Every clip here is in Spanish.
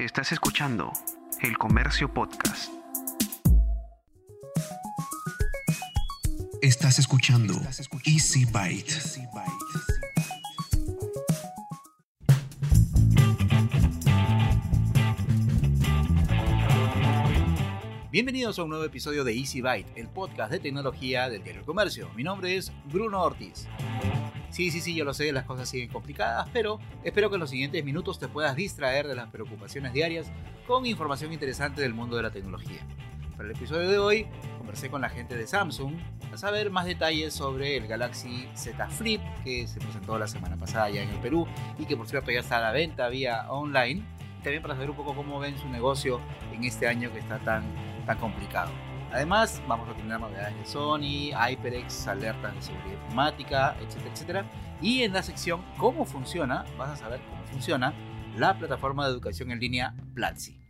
Estás escuchando El Comercio Podcast. Estás escuchando Easy Byte. Bienvenidos a un nuevo episodio de Easy Byte, el podcast de tecnología del diario El Comercio. Mi nombre es Bruno Ortiz. Sí, sí, sí, yo lo sé, las cosas siguen complicadas, pero espero que en los siguientes minutos te puedas distraer de las preocupaciones diarias con información interesante del mundo de la tecnología. Para el episodio de hoy, conversé con la gente de Samsung a saber más detalles sobre el Galaxy Z Flip que se presentó la semana pasada ya en el Perú y que por cierto ya está a la venta vía online. También para saber un poco cómo ven su negocio en este año que está tan, tan complicado. Además, vamos a tener novedades de Sony, HyperX, alertas de seguridad informática, etcétera, etcétera. Y en la sección cómo funciona, vas a saber cómo funciona la plataforma de educación en línea Platzi.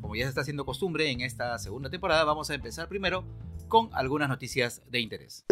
Como ya se está haciendo costumbre en esta segunda temporada, vamos a empezar primero con algunas noticias de interés.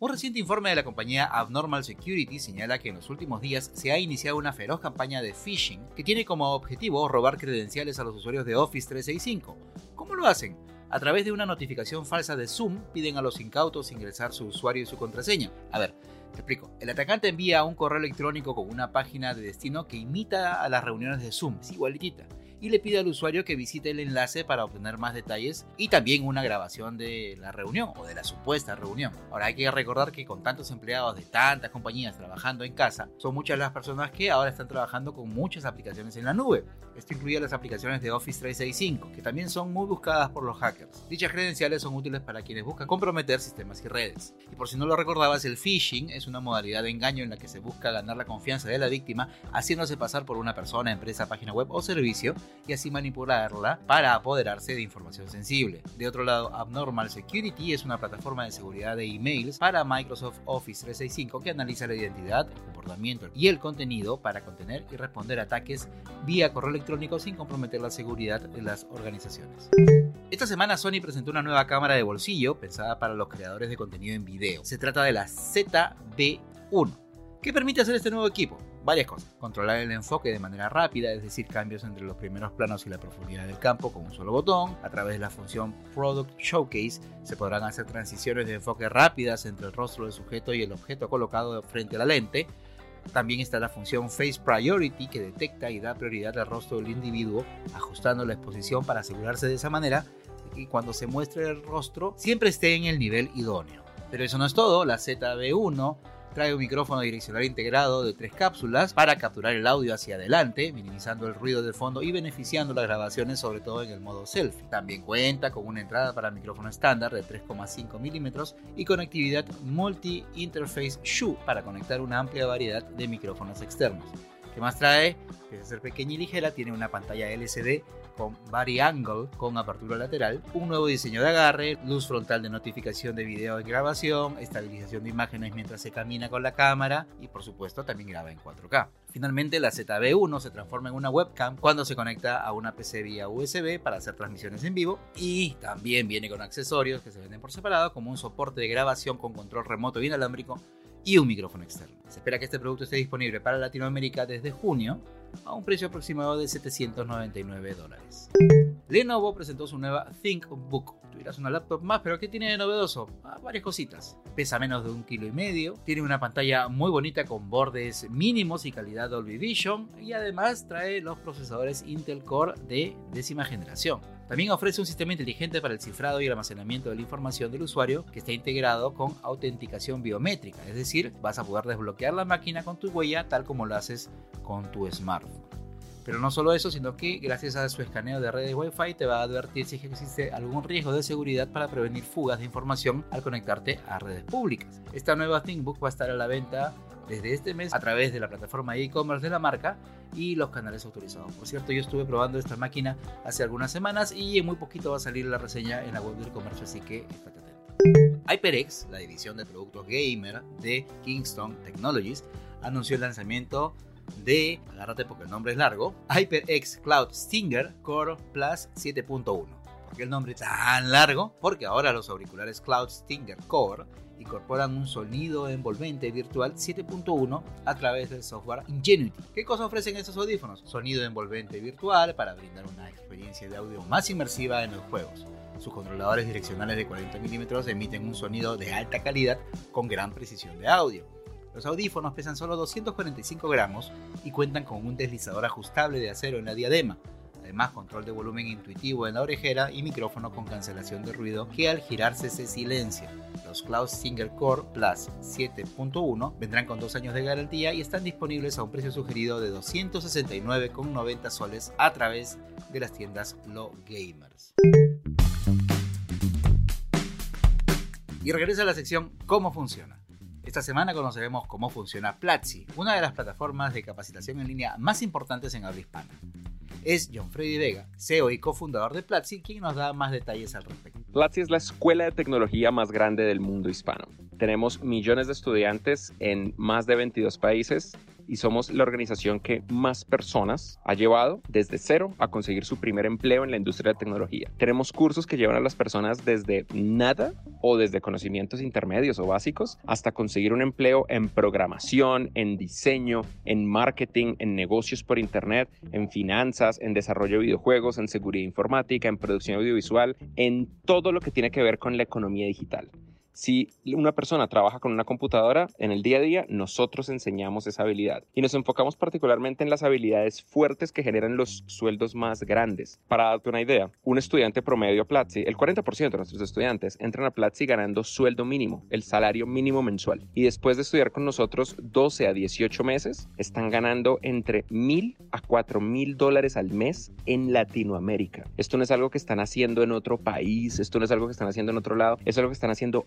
Un reciente informe de la compañía Abnormal Security señala que en los últimos días se ha iniciado una feroz campaña de phishing que tiene como objetivo robar credenciales a los usuarios de Office 365. ¿Cómo lo hacen? A través de una notificación falsa de Zoom piden a los incautos ingresar su usuario y su contraseña. A ver, te explico. El atacante envía un correo electrónico con una página de destino que imita a las reuniones de Zoom, es igualitita y le pide al usuario que visite el enlace para obtener más detalles y también una grabación de la reunión o de la supuesta reunión. Ahora hay que recordar que con tantos empleados de tantas compañías trabajando en casa, son muchas las personas que ahora están trabajando con muchas aplicaciones en la nube. Esto incluye las aplicaciones de Office 365, que también son muy buscadas por los hackers. Dichas credenciales son útiles para quienes buscan comprometer sistemas y redes. Y por si no lo recordabas, el phishing es una modalidad de engaño en la que se busca ganar la confianza de la víctima haciéndose pasar por una persona, empresa, página web o servicio y así manipularla para apoderarse de información sensible. De otro lado, Abnormal Security es una plataforma de seguridad de emails para Microsoft Office 365 que analiza la identidad, el comportamiento y el contenido para contener y responder ataques vía correo electrónico sin comprometer la seguridad de las organizaciones. Esta semana Sony presentó una nueva cámara de bolsillo pensada para los creadores de contenido en video. Se trata de la ZB1. ¿Qué permite hacer este nuevo equipo? Varias cosas. Controlar el enfoque de manera rápida, es decir, cambios entre los primeros planos y la profundidad del campo con un solo botón. A través de la función Product Showcase se podrán hacer transiciones de enfoque rápidas entre el rostro del sujeto y el objeto colocado frente a la lente. También está la función Face Priority que detecta y da prioridad al rostro del individuo, ajustando la exposición para asegurarse de esa manera que cuando se muestre el rostro siempre esté en el nivel idóneo. Pero eso no es todo, la ZB1 trae un micrófono direccional integrado de tres cápsulas para capturar el audio hacia adelante, minimizando el ruido de fondo y beneficiando las grabaciones sobre todo en el modo selfie. También cuenta con una entrada para micrófono estándar de 3,5 milímetros y conectividad multi-interface SHU para conectar una amplia variedad de micrófonos externos. ¿Qué más trae? Pese a ser pequeña y ligera, tiene una pantalla LCD con Vari-Angle con apertura lateral, un nuevo diseño de agarre, luz frontal de notificación de video y grabación, estabilización de imágenes mientras se camina con la cámara y por supuesto también graba en 4K. Finalmente la ZB1 se transforma en una webcam cuando se conecta a una PC vía USB para hacer transmisiones en vivo y también viene con accesorios que se venden por separado como un soporte de grabación con control remoto inalámbrico y un micrófono externo. Se espera que este producto esté disponible para Latinoamérica desde junio a un precio aproximado de 799 dólares. Lenovo presentó su nueva ThinkBook. Tuvieras una laptop más, pero ¿qué tiene de novedoso? Ah, varias cositas. Pesa menos de un kilo y medio, tiene una pantalla muy bonita con bordes mínimos y calidad Dolby Vision y además trae los procesadores Intel Core de décima generación. También ofrece un sistema inteligente para el cifrado y el almacenamiento de la información del usuario que está integrado con autenticación biométrica, es decir, vas a poder desbloquear la máquina con tu huella tal como lo haces con tu smartphone. Pero no solo eso, sino que gracias a su escaneo de redes Wi-Fi te va a advertir si existe algún riesgo de seguridad para prevenir fugas de información al conectarte a redes públicas. Esta nueva ThinkBook va a estar a la venta desde este mes a través de la plataforma e-commerce de la marca y los canales autorizados. Por cierto, yo estuve probando esta máquina hace algunas semanas y en muy poquito va a salir la reseña en la web del comercio, así que estate atento. HyperX, la división de productos gamer de Kingston Technologies, anunció el lanzamiento de, agárrate porque el nombre es largo, HyperX Cloud Stinger Core Plus 7.1. ¿Por qué el nombre tan largo? Porque ahora los auriculares Cloud Stinger Core incorporan un sonido envolvente virtual 7.1 a través del software Ingenuity. ¿Qué cosa ofrecen estos audífonos? Sonido envolvente virtual para brindar una experiencia de audio más inmersiva en los juegos. Sus controladores direccionales de 40 mm emiten un sonido de alta calidad con gran precisión de audio. Los audífonos pesan solo 245 gramos y cuentan con un deslizador ajustable de acero en la diadema, además control de volumen intuitivo en la orejera y micrófono con cancelación de ruido que al girarse se silencia. Los Cloud Single Core Plus 7.1 vendrán con dos años de garantía y están disponibles a un precio sugerido de 269,90 soles a través de las tiendas Low Gamers. Y regresa a la sección ¿Cómo funciona? Esta semana conoceremos cómo funciona Platzi, una de las plataformas de capacitación en línea más importantes en habla hispana. Es John Freddy Vega, CEO y cofundador de Platzi, quien nos da más detalles al respecto. Platzi es la escuela de tecnología más grande del mundo hispano. Tenemos millones de estudiantes en más de 22 países y somos la organización que más personas ha llevado desde cero a conseguir su primer empleo en la industria de tecnología. Tenemos cursos que llevan a las personas desde nada o desde conocimientos intermedios o básicos hasta conseguir un empleo en programación, en diseño, en marketing, en negocios por internet, en finanzas, en desarrollo de videojuegos, en seguridad informática, en producción audiovisual, en todo lo que tiene que ver con la economía digital. Si una persona trabaja con una computadora en el día a día, nosotros enseñamos esa habilidad y nos enfocamos particularmente en las habilidades fuertes que generan los sueldos más grandes. Para darte una idea, un estudiante promedio a Platzi, el 40% de nuestros estudiantes entran a Platzi ganando sueldo mínimo, el salario mínimo mensual. Y después de estudiar con nosotros 12 a 18 meses, están ganando entre mil a 4 mil dólares al mes en Latinoamérica. Esto no es algo que están haciendo en otro país, esto no es algo que están haciendo en otro lado, es algo que están haciendo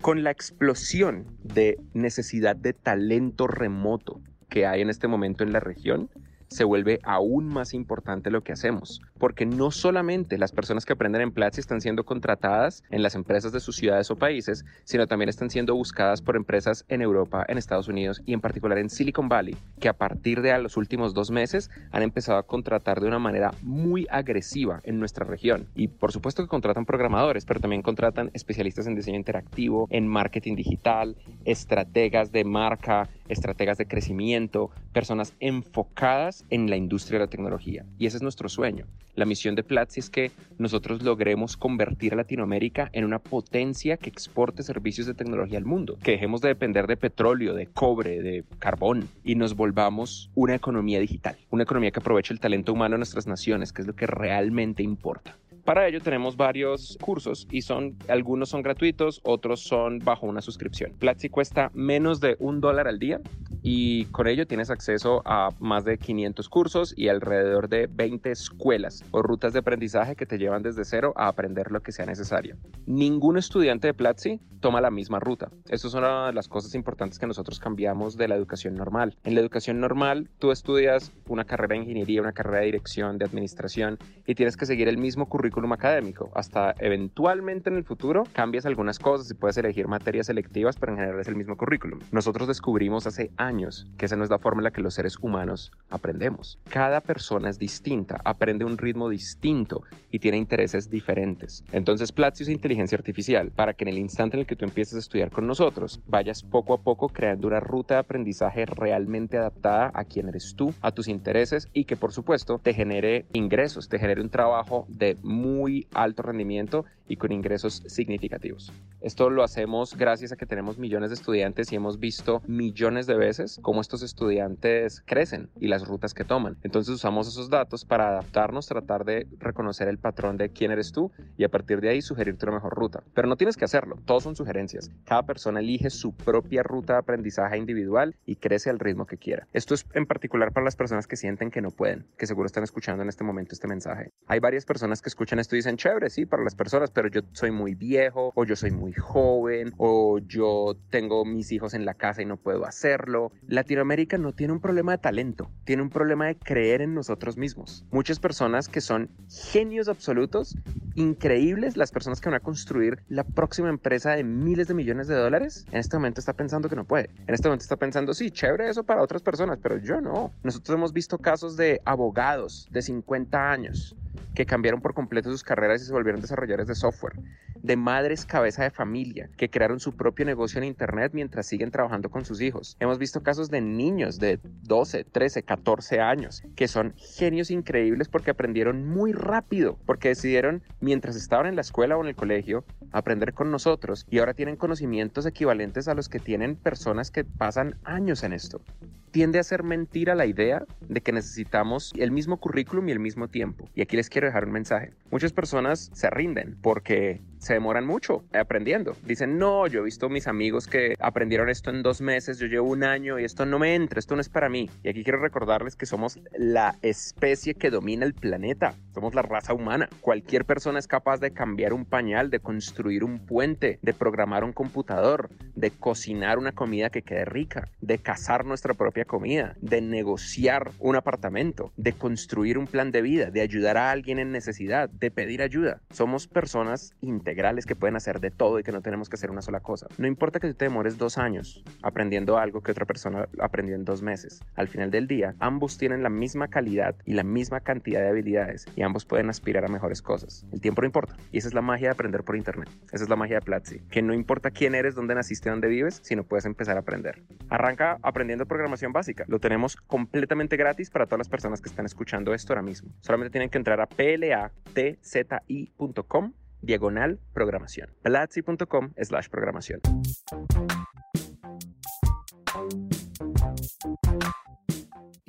con la explosión de necesidad de talento remoto que hay en este momento en la región, se vuelve aún más importante lo que hacemos, porque no solamente las personas que aprenden en Platzi están siendo contratadas en las empresas de sus ciudades o países, sino también están siendo buscadas por empresas en Europa, en Estados Unidos y en particular en Silicon Valley, que a partir de los últimos dos meses han empezado a contratar de una manera muy agresiva en nuestra región. Y por supuesto que contratan programadores, pero también contratan especialistas en diseño interactivo, en marketing digital, estrategas de marca, estrategas de crecimiento, personas enfocadas en la industria de la tecnología. Y ese es nuestro sueño. La misión de Platzi es que nosotros logremos convertir a Latinoamérica en una potencia que exporte servicios de tecnología al mundo, que dejemos de depender de petróleo, de cobre, de carbón y nos volvamos una economía digital, una economía que aproveche el talento humano de nuestras naciones, que es lo que realmente importa. Para ello tenemos varios cursos y son algunos son gratuitos, otros son bajo una suscripción. Platzi cuesta menos de un dólar al día y con ello tienes acceso a más de 500 cursos y alrededor de 20 escuelas o rutas de aprendizaje que te llevan desde cero a aprender lo que sea necesario. Ningún estudiante de Platzi toma la misma ruta. Eso es una de las cosas importantes que nosotros cambiamos de la educación normal. En la educación normal tú estudias una carrera de ingeniería, una carrera de dirección, de administración y tienes que seguir el mismo currículum académico. Hasta eventualmente en el futuro cambias algunas cosas y puedes elegir materias selectivas, pero en general es el mismo currículum. Nosotros descubrimos hace años que esa no es la forma en la que los seres humanos aprendemos. Cada persona es distinta, aprende un ritmo distinto y tiene intereses diferentes. Entonces Platzi es inteligencia artificial para que en el instante en el que tú empieces a estudiar con nosotros, vayas poco a poco creando una ruta de aprendizaje realmente adaptada a quién eres tú, a tus intereses y que por supuesto te genere ingresos, te genere un trabajo de muy alto rendimiento y con ingresos significativos. Esto lo hacemos gracias a que tenemos millones de estudiantes y hemos visto millones de veces cómo estos estudiantes crecen y las rutas que toman. Entonces usamos esos datos para adaptarnos, tratar de reconocer el patrón de quién eres tú y a partir de ahí sugerirte una mejor ruta. Pero no tienes que hacerlo, todos son sugerencias. Cada persona elige su propia ruta de aprendizaje individual y crece al ritmo que quiera. Esto es en particular para las personas que sienten que no pueden, que seguro están escuchando en este momento este mensaje. Hay varias personas que escuchan esto y dicen, chévere, sí, para las personas, pero yo soy muy viejo o yo soy muy joven o yo tengo mis hijos en la casa y no puedo hacerlo. Latinoamérica no tiene un problema de talento, tiene un problema de creer en nosotros mismos. Muchas personas que son genios absolutos, increíbles, las personas que van a construir la próxima empresa de miles de millones de dólares, en este momento está pensando que no puede. En este momento está pensando, sí, chévere eso para otras personas, pero yo no. Nosotros hemos visto casos de abogados de 50 años que cambiaron por completo sus carreras y se volvieron desarrolladores de software, de madres cabeza de familia que crearon su propio negocio en Internet mientras siguen trabajando con sus hijos. Hemos visto casos de niños de 12, 13, 14 años que son genios increíbles porque aprendieron muy rápido, porque decidieron mientras estaban en la escuela o en el colegio aprender con nosotros. Y ahora tienen conocimientos equivalentes a los que tienen personas que pasan años en esto tiende a ser mentira la idea de que necesitamos el mismo currículum y el mismo tiempo. Y aquí les quiero dejar un mensaje. Muchas personas se rinden porque se demoran mucho aprendiendo. Dicen, no, yo he visto mis amigos que aprendieron esto en dos meses, yo llevo un año y esto no me entra, esto no es para mí. Y aquí quiero recordarles que somos la especie que domina el planeta, somos la raza humana. Cualquier persona es capaz de cambiar un pañal, de construir un puente, de programar un computador, de cocinar una comida que quede rica, de cazar nuestra propia comida, de negociar un apartamento, de construir un plan de vida, de ayudar a alguien en necesidad, de pedir ayuda. Somos personas integrales que pueden hacer de todo y que no tenemos que hacer una sola cosa. No importa que te demores dos años aprendiendo algo que otra persona aprendió en dos meses. Al final del día, ambos tienen la misma calidad y la misma cantidad de habilidades y ambos pueden aspirar a mejores cosas. El tiempo no importa. Y esa es la magia de aprender por internet. Esa es la magia de Platzi. Que no importa quién eres, dónde naciste, dónde vives, sino puedes empezar a aprender. Arranca aprendiendo programación básica. Lo tenemos completamente gratis para todas las personas que están escuchando esto ahora mismo. Solamente tienen que entrar a platzi.com diagonal programación. Platzi.com slash programación.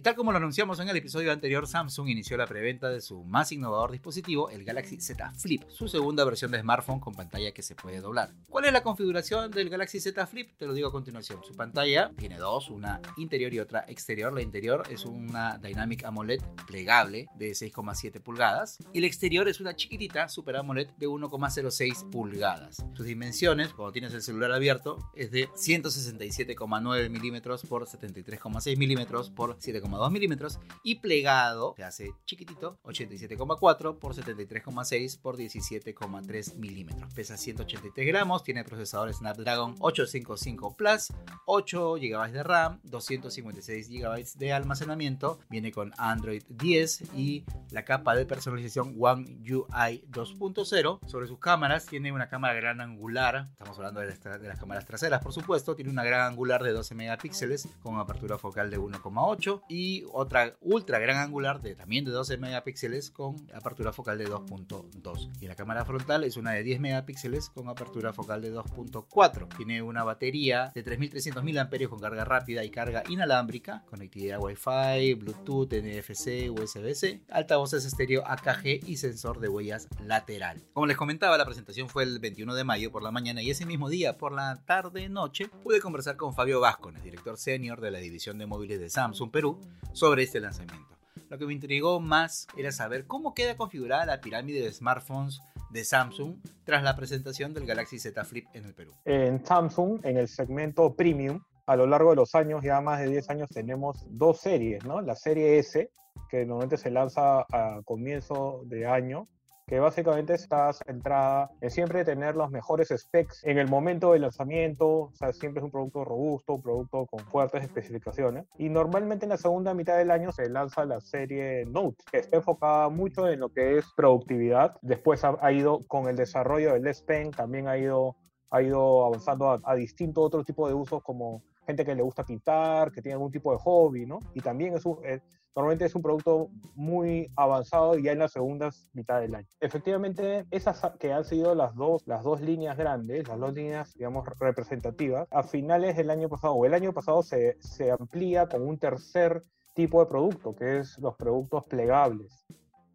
Tal como lo anunciamos en el episodio anterior, Samsung inició la preventa de su más innovador dispositivo, el Galaxy Z Flip, su segunda versión de smartphone con pantalla que se puede doblar. ¿Cuál es la configuración del Galaxy Z Flip? Te lo digo a continuación. Su pantalla tiene dos, una interior y otra exterior. La interior es una Dynamic AMOLED plegable de 6,7 pulgadas y la exterior es una chiquitita Super AMOLED de 1,06 pulgadas. Sus dimensiones, cuando tienes el celular abierto, es de 167,9 milímetros por 73,6 milímetros por 7,2 2 milímetros y plegado se hace chiquitito 87,4 por 73,6 por 17,3 milímetros. Pesa 183 gramos, tiene procesador Snapdragon 855 Plus, 8 GB de RAM, 256 GB de almacenamiento, viene con Android 10 y la capa de personalización One UI 2.0. Sobre sus cámaras tiene una cámara gran angular, estamos hablando de, de las cámaras traseras por supuesto, tiene una gran angular de 12 megapíxeles con apertura focal de 1,8 y otra ultra gran angular de también de 12 megapíxeles con apertura focal de 2.2. Y la cámara frontal es una de 10 megapíxeles con apertura focal de 2.4. Tiene una batería de 3300 mAh con carga rápida y carga inalámbrica, conectividad Wi-Fi, Bluetooth, NFC, USB-C, altavoces estéreo AKG y sensor de huellas lateral. Como les comentaba, la presentación fue el 21 de mayo por la mañana y ese mismo día por la tarde noche pude conversar con Fabio Vascones, director senior de la división de móviles de Samsung Perú, sobre este lanzamiento. Lo que me intrigó más era saber cómo queda configurada la pirámide de smartphones de Samsung tras la presentación del Galaxy Z Flip en el Perú. En Samsung, en el segmento premium, a lo largo de los años, ya más de 10 años, tenemos dos series, ¿no? La serie S, que normalmente se lanza a comienzo de año, que básicamente está centrada en siempre tener los mejores specs en el momento del lanzamiento, o sea, siempre es un producto robusto, un producto con fuertes especificaciones. Y normalmente en la segunda mitad del año se lanza la serie Note, que está enfocada mucho en lo que es productividad. Después ha, ido con el desarrollo del S Pen, también ha ido, ha ido avanzando a, a distintos otros tipos de usos como gente que le gusta pintar, que tiene algún tipo de hobby, ¿no? Y también es un, eh, normalmente es un producto muy avanzado ya en las segundas mitad del año. Efectivamente, esas que han sido las dos, las dos líneas grandes, las dos líneas, digamos, representativas, a finales del año pasado o el año pasado se, se amplía con un tercer tipo de producto, que es los productos plegables.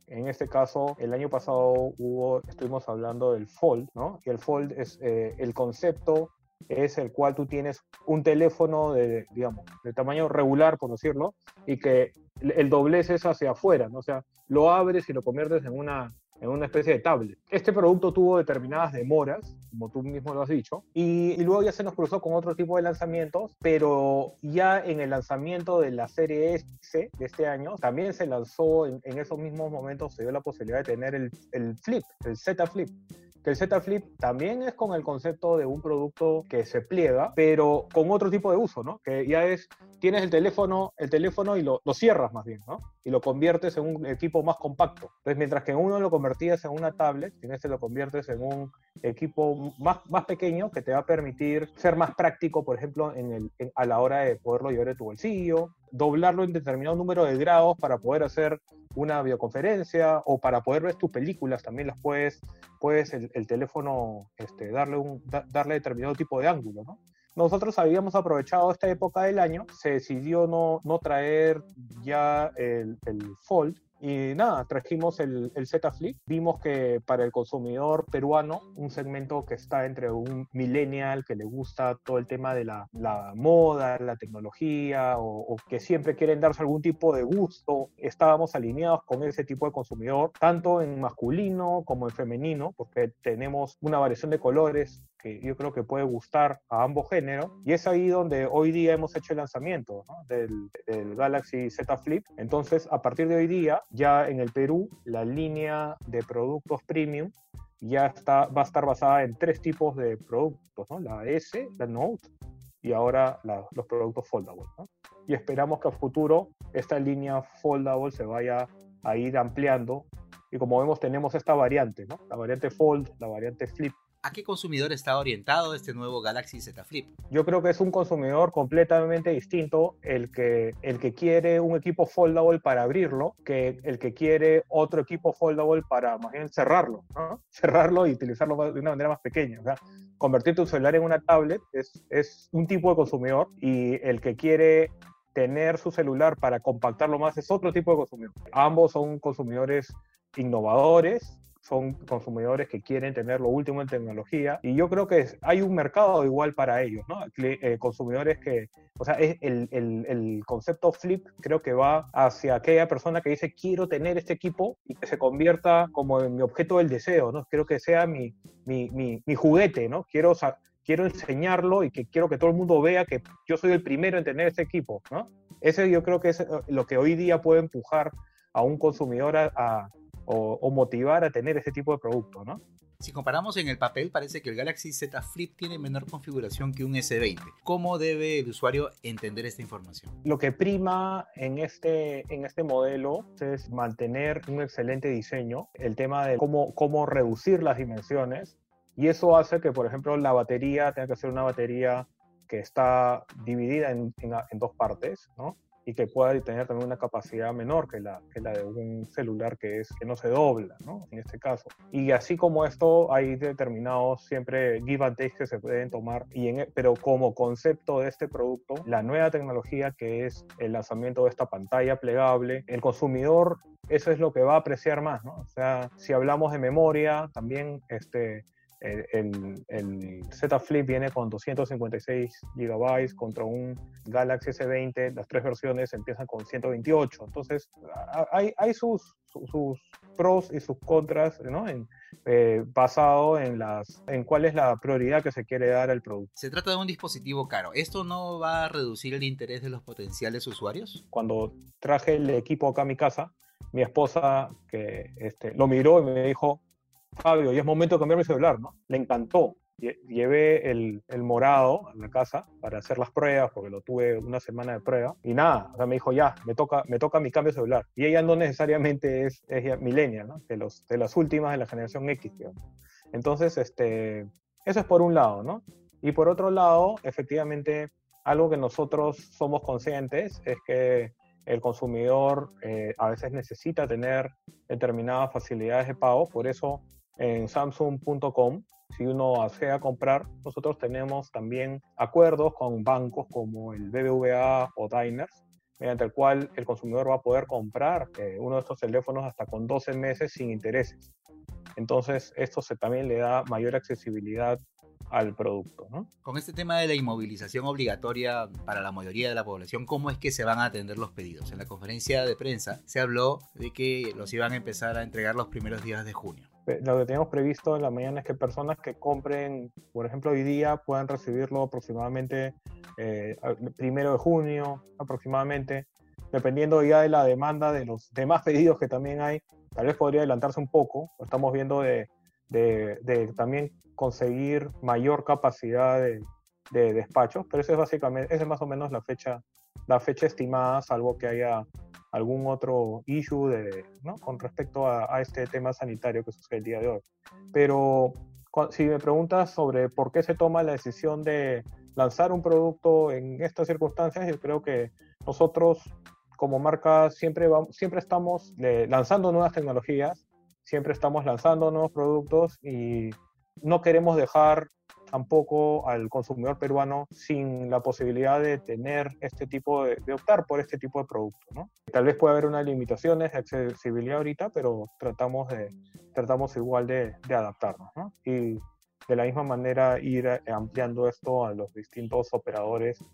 En este caso, el año pasado hubo, estuvimos hablando del Fold, ¿no? Y el Fold es eh, el concepto es el cual tú tienes un teléfono de, digamos, de tamaño regular, por decirlo, y que el doblez es hacia afuera, ¿no? O sea, lo abres y lo conviertes en una, en una especie de tablet. Este producto tuvo determinadas demoras, como tú mismo lo has dicho, y, luego ya se nos cruzó con otro tipo de lanzamientos, pero ya en el lanzamiento de la serie S de este año, también se lanzó en, esos mismos momentos, se dio la posibilidad de tener el, el Flip, el Z Flip, que el Z Flip también es con el concepto de un producto que se pliega, pero con otro tipo de uso, ¿no? Que ya es, tienes el teléfono, el teléfono y lo, cierras más bien, ¿no? Y lo conviertes en un equipo más compacto. Entonces, mientras que uno lo convertías en una tablet, en este lo conviertes en un equipo más, más pequeño que te va a permitir ser más práctico, por ejemplo, en el, a la hora de poderlo llevar en tu bolsillo, doblarlo en determinado número de grados para poder hacer una videoconferencia o para poder ver tus películas, también las puedes, puedes el, el teléfono este, darle, un, da- darle determinado tipo de ángulo, ¿no? Nosotros habíamos aprovechado esta época del año, se decidió no, no traer ya el, el Fold, y nada, trajimos el, el Z Flip. Vimos que para el consumidor peruano, un segmento que está entre un millennial que le gusta todo el tema de la, la moda, la tecnología, o, o que siempre quieren darse algún tipo de gusto, estábamos alineados con ese tipo de consumidor, tanto en masculino como en femenino, porque tenemos una variación de colores que yo creo que puede gustar a ambos géneros. Y es ahí donde hoy día hemos hecho el lanzamiento ¿no? del, del Galaxy Z Flip. Entonces, a partir de hoy día, ya en el Perú, la línea de productos premium ya está, va a estar basada en tres tipos de productos, ¿no? La S, la Note y ahora la- los productos foldable. ¿no? Y esperamos que a futuro esta línea foldable se vaya a ir ampliando. Y como vemos, tenemos esta variante, ¿no? La variante Fold, la variante Flip. ¿A qué consumidor está orientado este nuevo Galaxy Z Flip? Yo creo que es un consumidor completamente distinto el que, el que quiere un equipo foldable para abrirlo que el que quiere otro equipo foldable para más bien cerrarlo. Cerrarlo y utilizarlo de una manera más pequeña. Convertir tu celular en una tablet es, es un tipo de consumidor y el que quiere tener su celular para compactarlo más es otro tipo de consumidor. Ambos son consumidores innovadores, son consumidores que quieren tener lo último en tecnología y yo creo que hay un mercado igual para ellos, ¿no? Eh, consumidores que, o sea, es el, el- el concepto flip creo que va hacia aquella persona que dice quiero tener este equipo y que se convierta como en mi objeto del deseo, ¿no? Quiero que sea mi, mi, mi, juguete, ¿no? Quiero, quiero enseñarlo y que quiero que todo el mundo vea que yo soy el primero en tener este equipo, ¿no? Ese yo creo que es eh, lo que hoy día puede empujar a un consumidor a- o, o motivar a tener ese tipo de producto, ¿no? Si comparamos en el papel, parece que el Galaxy Z Flip tiene menor configuración que un S20. ¿Cómo debe el usuario entender esta información? Lo que prima en este, en este modelo es mantener un excelente diseño, el tema de cómo, cómo reducir las dimensiones, y eso hace que, por ejemplo, la batería tenga que ser una batería que está dividida en, en- en dos partes, ¿no? Y que pueda tener también una capacidad menor que la, que la de un celular que, es, que no se dobla, ¿no? en este caso. Y así como esto, hay determinados siempre give and takes que se pueden tomar, y en, pero como concepto de este producto, la nueva tecnología que es el lanzamiento de esta pantalla plegable, el consumidor, eso es lo que va a apreciar más, ¿no? O sea, si hablamos de memoria, también este, el, el- el Z Flip viene con 256 GB contra un Galaxy S20, las tres versiones empiezan con 128. Entonces, hay, hay sus, su- sus pros y sus contras, ¿no? En, eh, basado en, las, en cuál es la prioridad que se quiere dar al producto. Se trata de un dispositivo caro. ¿Esto no va a reducir el interés de los potenciales usuarios? Cuando traje el equipo acá a mi casa, mi esposa que este, lo miró y me dijo, Fabio, ya es momento de cambiar mi celular, ¿no? Le encantó. Lle- Llevé el, el morado a la casa para hacer las pruebas, porque lo tuve una semana de prueba. Y nada, o sea, me dijo, ya, me toca, me toca mi cambio de celular. Y ella no necesariamente es, es ¿no? De, los, de las últimas de la generación X, digamos. Entonces, este, eso es por un lado, ¿no? Y por otro lado, efectivamente, algo que nosotros somos conscientes es que el consumidor eh, a veces necesita tener determinadas facilidades de pago, por eso en samsung.com, si uno desea comprar, nosotros tenemos también acuerdos con bancos como el BBVA o Diners, mediante el cual el consumidor va a poder comprar eh, uno de estos teléfonos hasta con 12 meses sin intereses. Entonces, esto se, también le da mayor accesibilidad al producto, ¿no? Con este tema de la inmovilización obligatoria para la mayoría de la población, ¿cómo es que se van a atender los pedidos? En la conferencia de prensa se habló de que los iban a empezar a entregar los primeros días de junio. Eh, Lo que tenemos previsto en la mañana es que personas que compren, por ejemplo, hoy día puedan recibirlo aproximadamente eh, al primero de junio, aproximadamente, dependiendo ya de la demanda de los demás pedidos que también hay. Tal vez podría adelantarse un poco. Estamos viendo de, también conseguir mayor capacidad de, de despachos, pero eso es básicamente, esa es más o menos la fecha, la fecha estimada, salvo que haya algún otro issue de, ¿no? con respecto a, a, este tema sanitario que sucede el día de hoy. Pero si me preguntas sobre por qué se toma la decisión de lanzar un producto en estas circunstancias, yo creo que nosotros como marca siempre, vamos, siempre estamos lanzando nuevas tecnologías, siempre estamos lanzando nuevos productos y no queremos dejar tampoco al consumidor peruano sin la posibilidad de tener este tipo de, de optar por este tipo de producto. ¿no? Tal vez pueda haber unas limitaciones de accesibilidad ahorita, pero tratamos, de, tratamos igual de, de adaptarnos. ¿no? Y de la misma manera ir ampliando esto a los distintos operadores,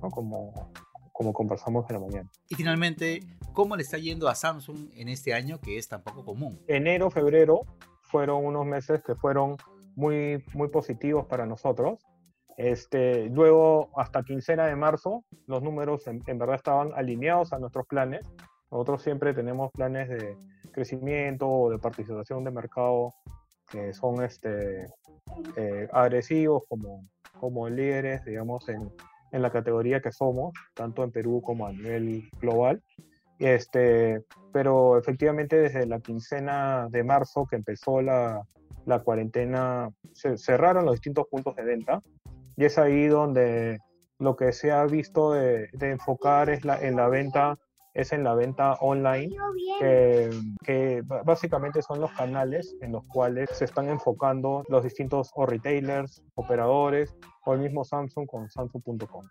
¿no? como, como conversamos en la mañana. Y finalmente, ¿cómo le está yendo a Samsung en este año que es tan poco común? Enero, febrero fueron unos meses que fueron muy, muy positivos para nosotros. Este, luego, hasta quincena de marzo, los números en, en, verdad estaban alineados a nuestros planes. Nosotros siempre tenemos planes de crecimiento o de participación de mercado que son este, eh, agresivos como, como líderes, digamos, en, en, la categoría que somos, tanto en Perú como a nivel global. Este, pero efectivamente desde la quincena de marzo que empezó la, la cuarentena, se cerraron los distintos puntos de venta y es ahí donde lo que se ha visto de, de enfocar es la, en la venta es en la venta online, que, que, básicamente son los canales en los cuales se están enfocando los distintos o retailers, operadores o el mismo Samsung con Samsung.com.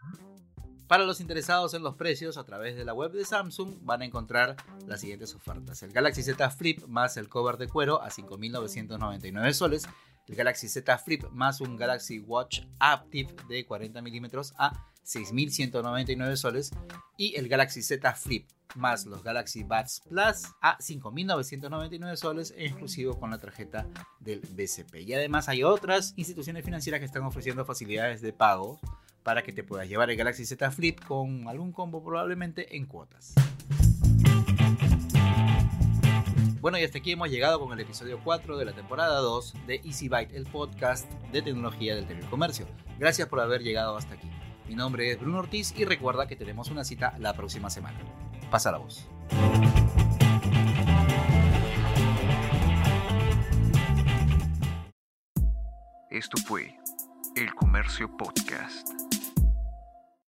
Para los interesados en los precios, a través de la web de Samsung van a encontrar las siguientes ofertas. El Galaxy Z Flip más el cover de cuero a 5.999 soles. El Galaxy Z Flip más un Galaxy Watch Active de 40 milímetros a 6.199 soles. Y el Galaxy Z Flip más los Galaxy Buds Plus a 5.999 soles e inclusivo con la tarjeta del BCP. Y además hay otras instituciones financieras que están ofreciendo facilidades de pago para que te puedas llevar el Galaxy Z Flip con algún combo probablemente en cuotas. Bueno, y hasta aquí hemos llegado con el episodio 4 de la temporada 2 de Easy Byte, el podcast de tecnología del telecomercio. Gracias por haber llegado hasta aquí. Mi nombre es Bruno Ortiz y recuerda que tenemos una cita la próxima semana. Pasa la voz. Esto fue El Comercio Podcast.